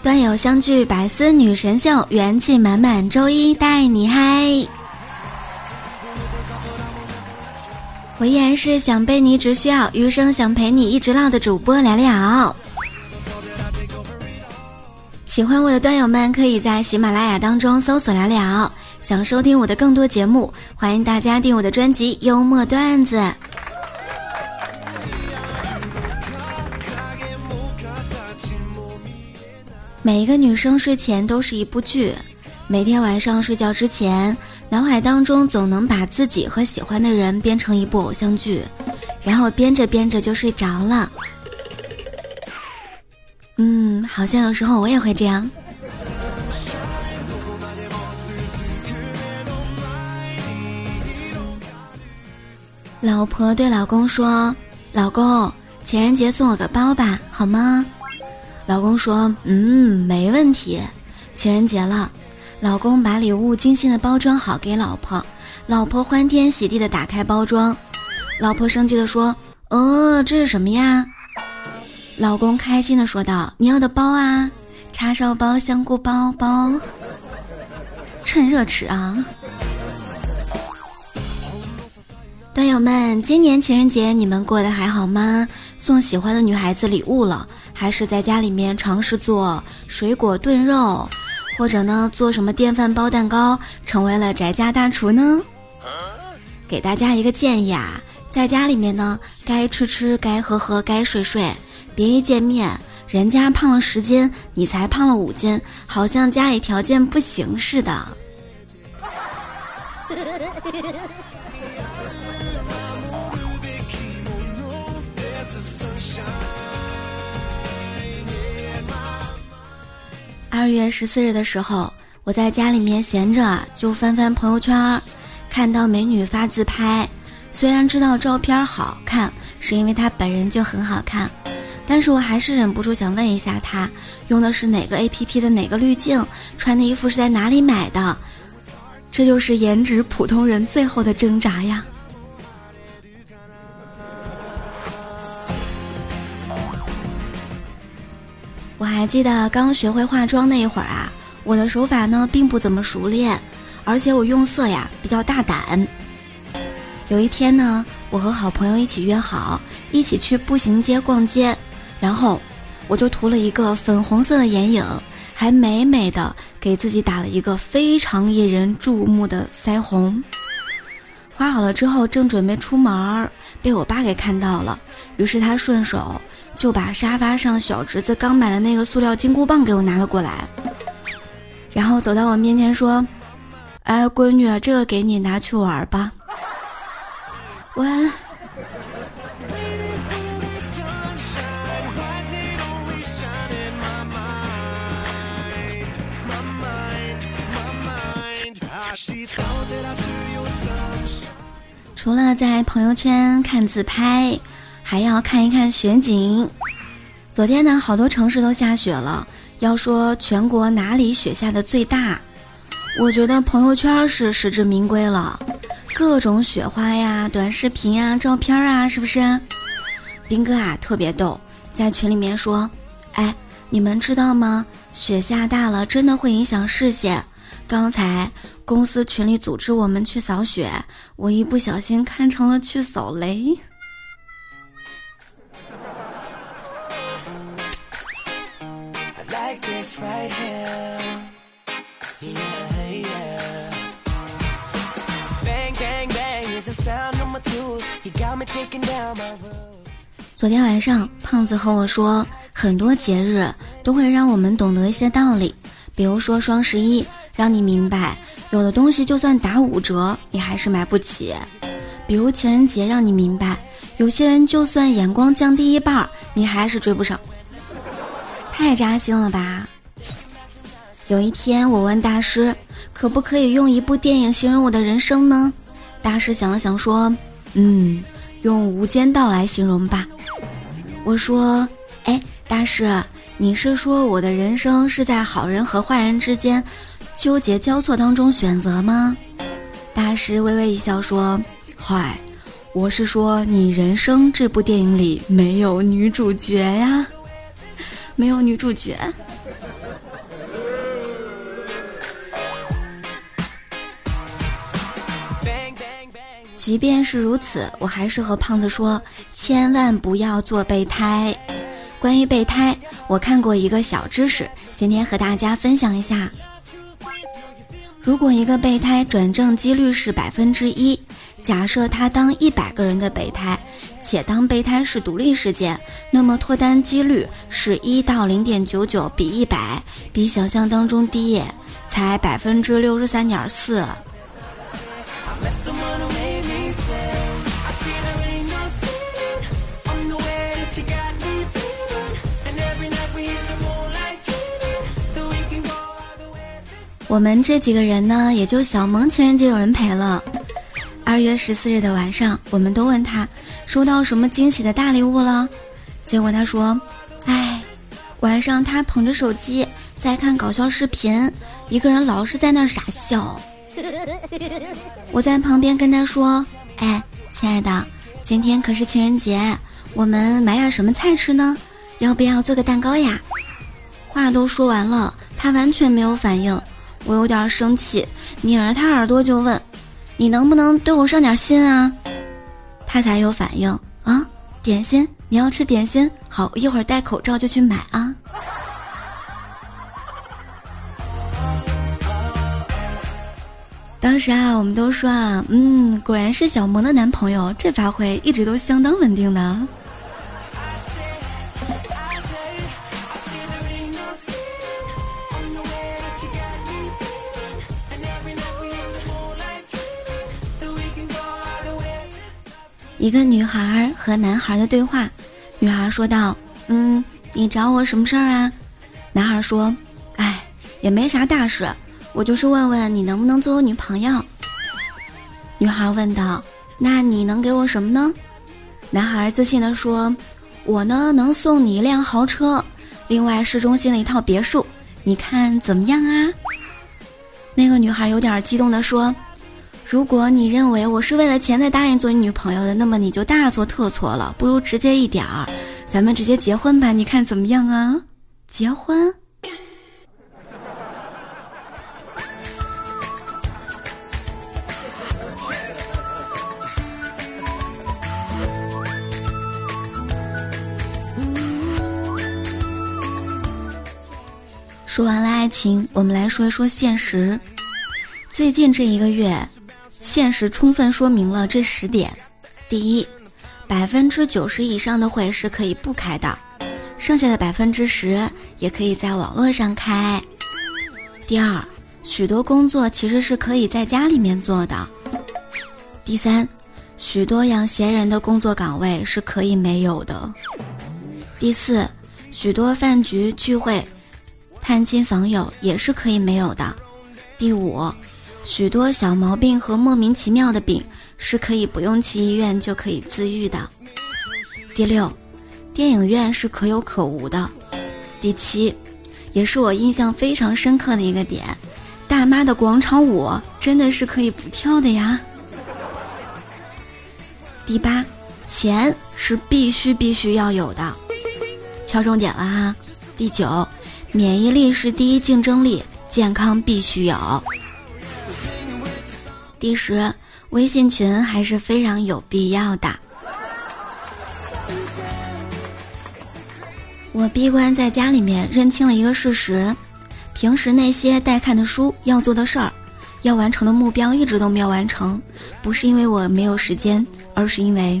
端友相聚，百思女神秀，元气满满，周一带你嗨！我依然是想被你只需要，余生想陪你一直唠的主播聊聊。喜欢我的端友们，可以在喜马拉雅当中搜索聊聊。想收听我的更多节目，欢迎大家订我的专辑《幽默段子》。每一个女生睡前都是一部剧，每天晚上睡觉之前，脑海当中总能把自己和喜欢的人编成一部偶像剧，然后编着编着就睡着了。嗯，好像有时候我也会这样。老婆对老公说：“老公，情人节送我个包吧，好吗？”老公说：“嗯，没问题。”情人节了，老公把礼物精心的包装好给老婆，老婆欢天喜地的打开包装，老婆生气的说：“呃，这是什么呀？”老公开心的说道：“你要的包啊，叉烧包、香菇包包，趁热吃啊！”段友们，今年情人节你们过得还好吗？送喜欢的女孩子礼物了，还是在家里面尝试做水果炖肉，或者呢做什么电饭煲蛋糕，成为了宅家大厨呢？给大家一个建议啊，在家里面呢，该吃吃，该喝喝，该睡睡，别一见面人家胖了十斤，你才胖了五斤，好像家里条件不行似的。月十四日的时候，我在家里面闲着，就翻翻朋友圈，看到美女发自拍。虽然知道照片好看，是因为她本人就很好看，但是我还是忍不住想问一下她，用的是哪个 APP 的哪个滤镜，穿的衣服是在哪里买的？这就是颜值普通人最后的挣扎呀！我还记得刚学会化妆那一会儿啊，我的手法呢并不怎么熟练，而且我用色呀比较大胆。有一天呢，我和好朋友一起约好，一起去步行街逛街，然后我就涂了一个粉红色的眼影，还美美的给自己打了一个非常引人注目的腮红。画好了之后，正准备出门儿，被我爸给看到了，于是他顺手。就把沙发上小侄子刚买的那个塑料金箍棒给我拿了过来，然后走到我面前说：“哎，闺女，这个给你拿去玩吧。”我。除了在朋友圈看自拍。还要看一看雪景。昨天呢，好多城市都下雪了。要说全国哪里雪下的最大，我觉得朋友圈是实至名归了。各种雪花呀、短视频呀、照片啊，是不是？兵哥啊，特别逗，在群里面说：“哎，你们知道吗？雪下大了，真的会影响视线。刚才公司群里组织我们去扫雪，我一不小心看成了去扫雷。”昨天晚上，胖子和我说，很多节日都会让我们懂得一些道理，比如说双十一，让你明白有的东西就算打五折，你还是买不起；比如情人节，让你明白有些人就算眼光降低一半，你还是追不上。太扎心了吧！有一天，我问大师，可不可以用一部电影形容我的人生呢？大师想了想说：“嗯，用《无间道》来形容吧。”我说：“哎，大师，你是说我的人生是在好人和坏人之间纠结交错当中选择吗？”大师微微一笑说：“嗨，我是说你人生这部电影里没有女主角呀，没有女主角。”即便是如此，我还是和胖子说，千万不要做备胎。关于备胎，我看过一个小知识，今天和大家分享一下。如果一个备胎转正几率是百分之一，假设他当一百个人的备胎，且当备胎是独立事件，那么脱单几率是一到零点九九比一百，比想象当中低，才百分之六十三点四。我们这几个人呢，也就小萌情人节有人陪了。二月十四日的晚上，我们都问他收到什么惊喜的大礼物了，结果他说：“哎，晚上他捧着手机在看搞笑视频，一个人老是在那儿傻笑。”我在旁边跟他说：“哎，亲爱的，今天可是情人节，我们买点什么菜吃呢？要不要做个蛋糕呀？”话都说完了，他完全没有反应。我有点生气，拧着他耳朵就问：“你能不能对我上点心啊？”他才有反应啊！点心，你要吃点心？好，一会儿戴口罩就去买啊。当时啊，我们都说啊，嗯，果然是小萌的男朋友，这发挥一直都相当稳定的。一个女孩和男孩的对话，女孩说道：“嗯，你找我什么事儿啊？”男孩说：“哎，也没啥大事，我就是问问你能不能做我女朋友。”女孩问道：“那你能给我什么呢？”男孩自信地说：“我呢能送你一辆豪车，另外市中心的一套别墅，你看怎么样啊？”那个女孩有点激动地说。如果你认为我是为了钱才答应做你女朋友的，那么你就大错特错了。不如直接一点儿，咱们直接结婚吧，你看怎么样啊？结婚。说完了爱情，我们来说一说现实。最近这一个月。现实充分说明了这十点：第一，百分之九十以上的会是可以不开的，剩下的百分之十也可以在网络上开；第二，许多工作其实是可以在家里面做的；第三，许多养闲人的工作岗位是可以没有的；第四，许多饭局聚会、探亲访友也是可以没有的；第五。许多小毛病和莫名其妙的病是可以不用去医院就可以自愈的。第六，电影院是可有可无的。第七，也是我印象非常深刻的一个点，大妈的广场舞真的是可以不跳的呀。第八，钱是必须必须要有的，敲重点了哈。第九，免疫力是第一竞争力，健康必须有。第十，微信群还是非常有必要的。我闭关在家里面，认清了一个事实：平时那些待看的书、要做的事儿、要完成的目标，一直都没有完成，不是因为我没有时间，而是因为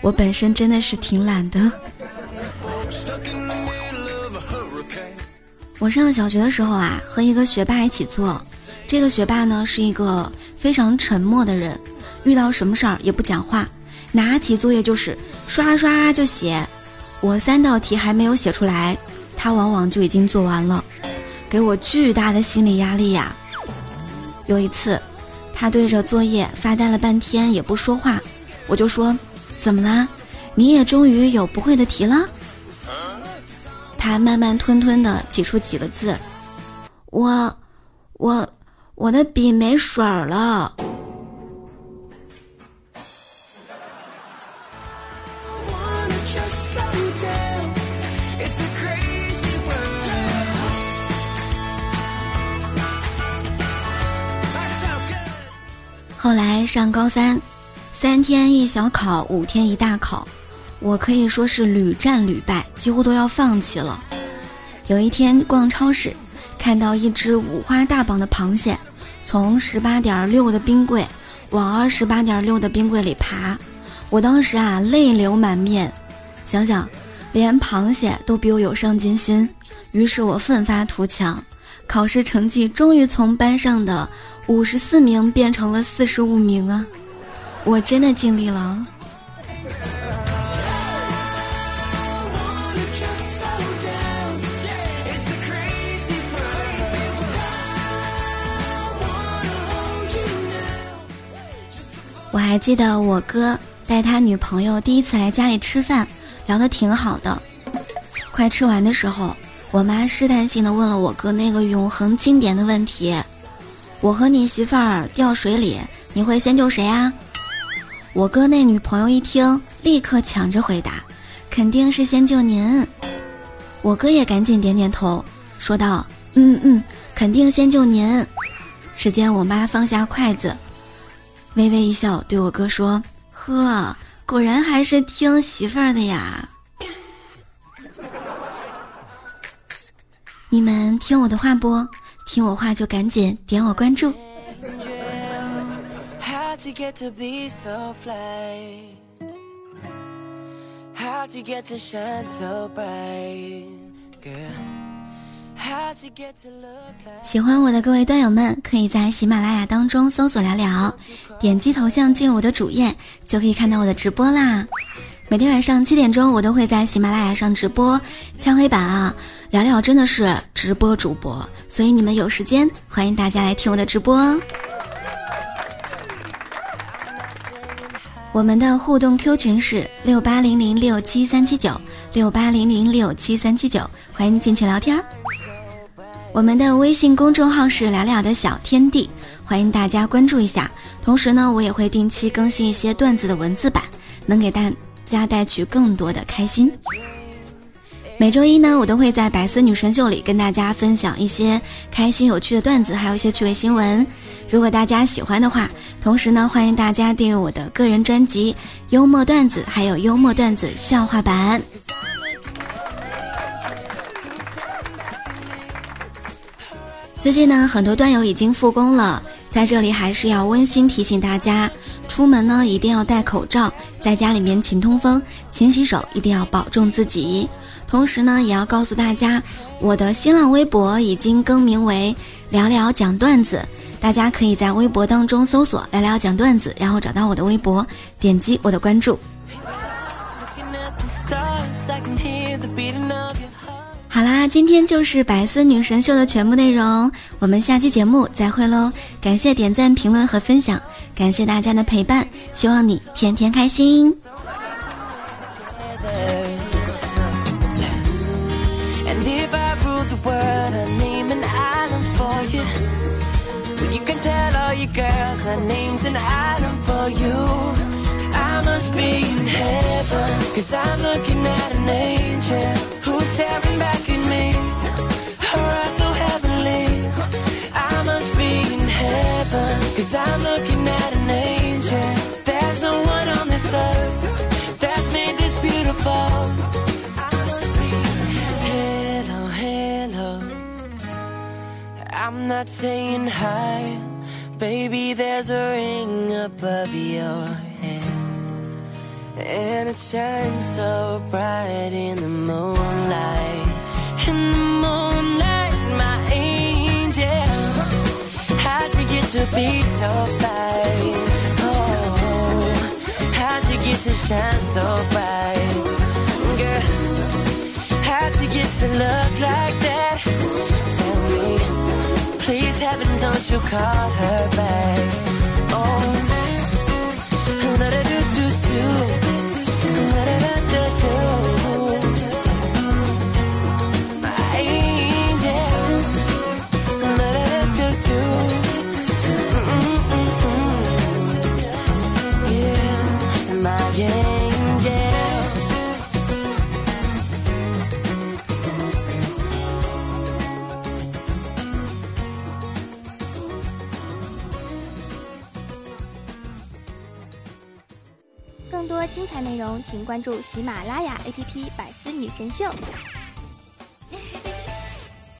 我本身真的是挺懒的。我上小学的时候啊，和一个学霸一起做。这个学霸呢是一个非常沉默的人，遇到什么事儿也不讲话，拿起作业就是刷刷就写。我三道题还没有写出来，他往往就已经做完了。给我巨大的心理压力呀。有一次，他对着作业发呆了半天也不说话，我就说：“怎么啦？你也终于有不会的题了？”他慢慢吞吞的挤出几个字：“我，我，我的笔没水儿了。”后来上高三，三天一小考，五天一大考，我可以说是屡战屡败，几乎都要放弃了。有一天逛超市，看到一只五花大绑的螃蟹，从十八点六的冰柜往二十八点六的冰柜里爬，我当时啊泪流满面，想想连螃蟹都比我有上进心，于是我奋发图强。考试成绩终于从班上的五十四名变成了四十五名啊！我真的尽力了。我还记得我哥带他女朋友第一次来家里吃饭，聊得挺好的。快吃完的时候。我妈试探性的问了我哥那个永恒经典的问题：“我和你媳妇儿掉水里，你会先救谁啊？”我哥那女朋友一听，立刻抢着回答：“肯定是先救您。”我哥也赶紧点点头，说道：“嗯嗯，肯定先救您。”只见我妈放下筷子，微微一笑，对我哥说：“呵，果然还是听媳妇儿的呀。”你们听我的话不？听我话就赶紧点我关注。喜欢我的各位段友们，可以在喜马拉雅当中搜索聊聊，点击头像进入我的主页，就可以看到我的直播啦。每天晚上七点钟，我都会在喜马拉雅上直播敲黑板啊，聊聊真的是直播主播，所以你们有时间欢迎大家来听我的直播。我们的互动 Q 群是六八零零六七三七九六八零零六七三七九，欢迎进群聊天儿。我们的微信公众号是聊聊的小天地，欢迎大家关注一下。同时呢，我也会定期更新一些段子的文字版，能给大。家带去更多的开心。每周一呢，我都会在百思女神秀里跟大家分享一些开心有趣的段子，还有一些趣味新闻。如果大家喜欢的话，同时呢，欢迎大家订阅我的个人专辑《幽默段子》，还有幽默段子笑话版。最近呢，很多段友已经复工了，在这里还是要温馨提醒大家。出门呢一定要戴口罩，在家里面勤通风、勤洗手，一定要保重自己。同时呢，也要告诉大家，我的新浪微博已经更名为“聊聊讲段子”，大家可以在微博当中搜索“聊聊讲段子”，然后找到我的微博，点击我的关注。好啦，今天就是百思女神秀的全部内容，我们下期节目再会喽！感谢点赞、评论和分享，感谢大家的陪伴，希望你天天开心。staring back I'm looking at an angel. There's no one on this earth That's made this beautiful. I must be Hello, hello. I'm not saying hi. Baby, there's a ring above your head. And it shines so bright in the moonlight be so bright? Oh, how'd you get to shine so bright? Girl, how'd you get to look like that? Tell me, please heaven, don't you call her back? Oh, do do do. 请关注喜马拉雅 app 百思女神秀。